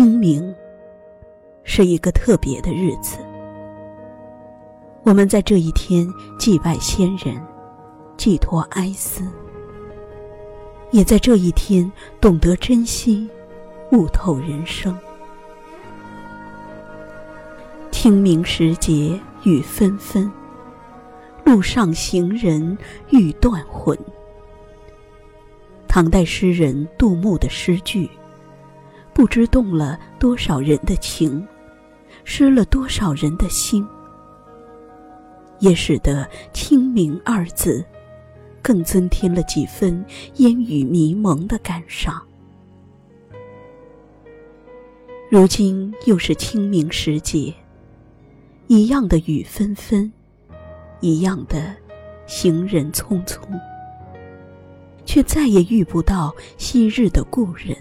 清明是一个特别的日子，我们在这一天祭拜先人，寄托哀思，也在这一天懂得珍惜，悟透人生。清明时节雨纷纷，路上行人欲断魂。唐代诗人杜牧的诗句。不知动了多少人的情，失了多少人的心，也使得“清明”二字更增添了几分烟雨迷蒙的感伤。如今又是清明时节，一样的雨纷纷，一样的行人匆匆，却再也遇不到昔日的故人。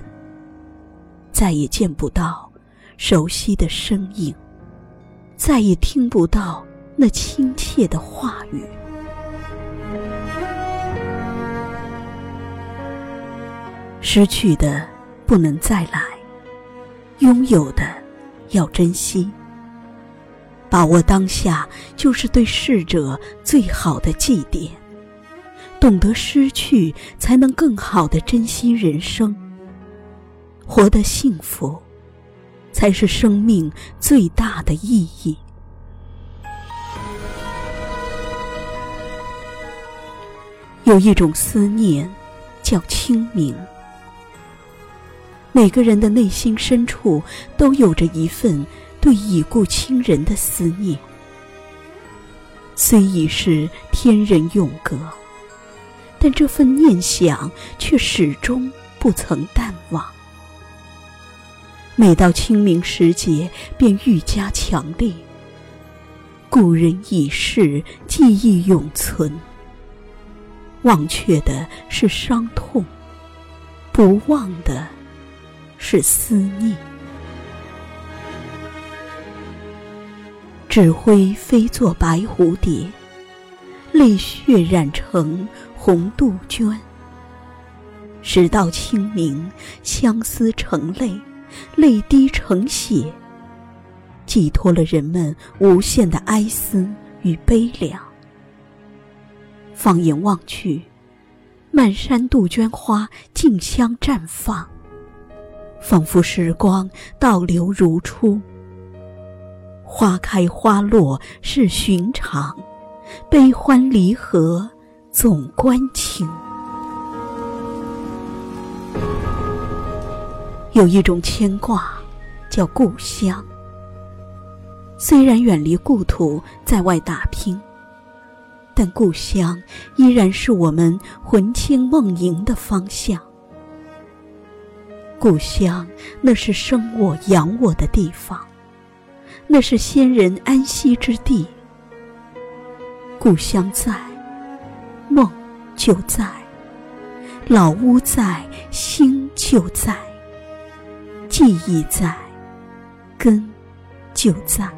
再也见不到熟悉的身影，再也听不到那亲切的话语。失去的不能再来，拥有的要珍惜。把握当下，就是对逝者最好的祭奠。懂得失去，才能更好的珍惜人生。活得幸福，才是生命最大的意义。有一种思念，叫清明。每个人的内心深处，都有着一份对已故亲人的思念。虽已是天人永隔，但这份念想却始终不曾淡。每到清明时节，便愈加强烈。故人已逝，记忆永存。忘却的是伤痛，不忘的是思念。纸灰飞作白蝴蝶，泪血染成红杜鹃。直到清明，相思成泪。泪滴成血，寄托了人们无限的哀思与悲凉。放眼望去，漫山杜鹃花竞相绽放，仿佛时光倒流如初。花开花落是寻常，悲欢离合总关情。有一种牵挂，叫故乡。虽然远离故土，在外打拼，但故乡依然是我们魂牵梦萦的方向。故乡，那是生我养我的地方，那是先人安息之地。故乡在，梦就在；老屋在，心就在。记忆在，根就在。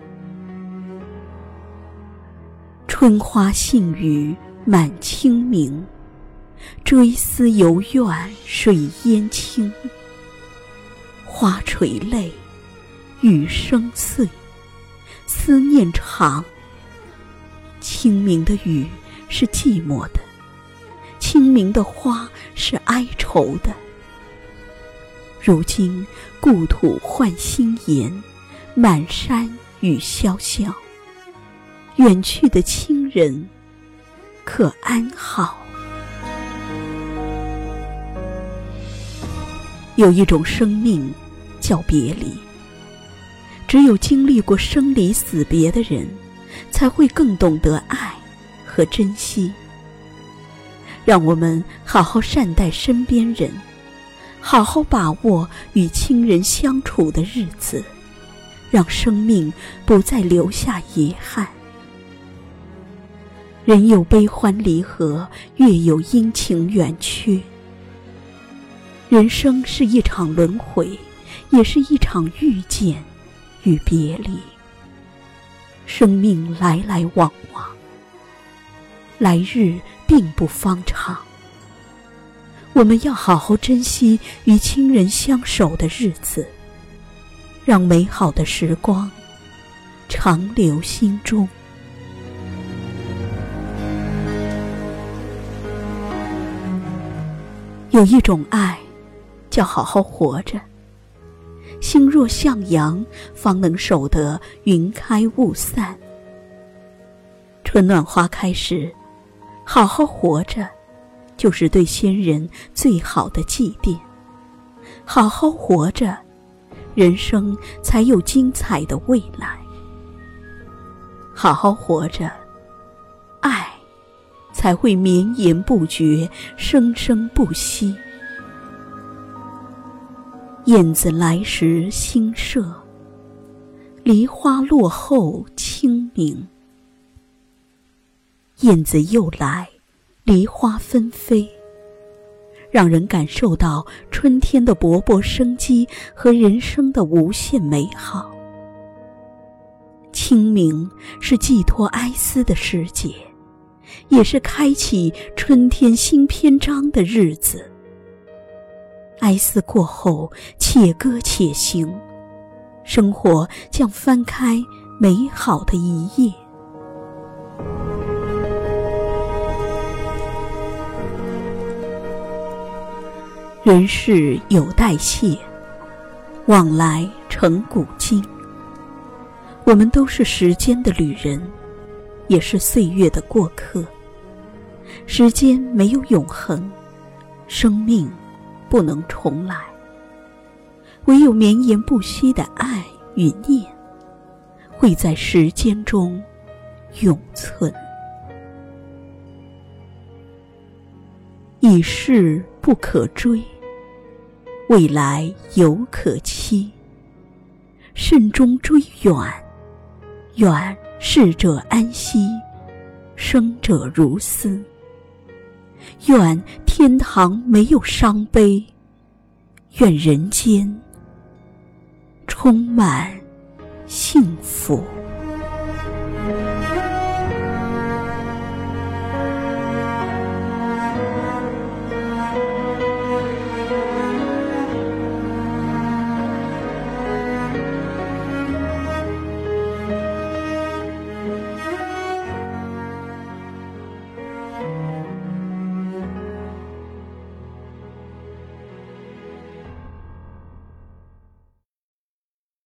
春花信雨满清明，追思犹怨水烟清。花垂泪，雨声碎，思念长。清明的雨是寂寞的，清明的花是哀愁的。如今故土换新颜，满山雨潇潇。远去的亲人，可安好？有一种生命，叫别离。只有经历过生离死别的人，才会更懂得爱和珍惜。让我们好好善待身边人。好好把握与亲人相处的日子，让生命不再留下遗憾。人有悲欢离合，月有阴晴圆缺。人生是一场轮回，也是一场遇见与别离。生命来来往往，来日并不方长。我们要好好珍惜与亲人相守的日子，让美好的时光长留心中。有一种爱，叫好好活着。心若向阳，方能守得云开雾散。春暖花开时，好好活着，就是对先人最好的祭奠。好好活着，人生才有精彩的未来。好好活着，爱才会绵延不绝，生生不息。燕子来时新社，梨花落后清明。燕子又来，梨花纷飞，让人感受到春天的勃勃生机和人生的无限美好。清明是寄托哀思的时节，也是开启春天新篇章的日子。哀思过后，且歌且行，生活将翻开美好的一页。人世有代谢，往来成古今。我们都是时间的旅人，也是岁月的过客。时间没有永恒，生命不能重来。唯有绵延不息的爱与念，会在时间中永存。已逝不可追，未来犹可期。慎终追远，远逝者安息，生者如斯。愿天堂没有伤悲，愿人间充满幸福。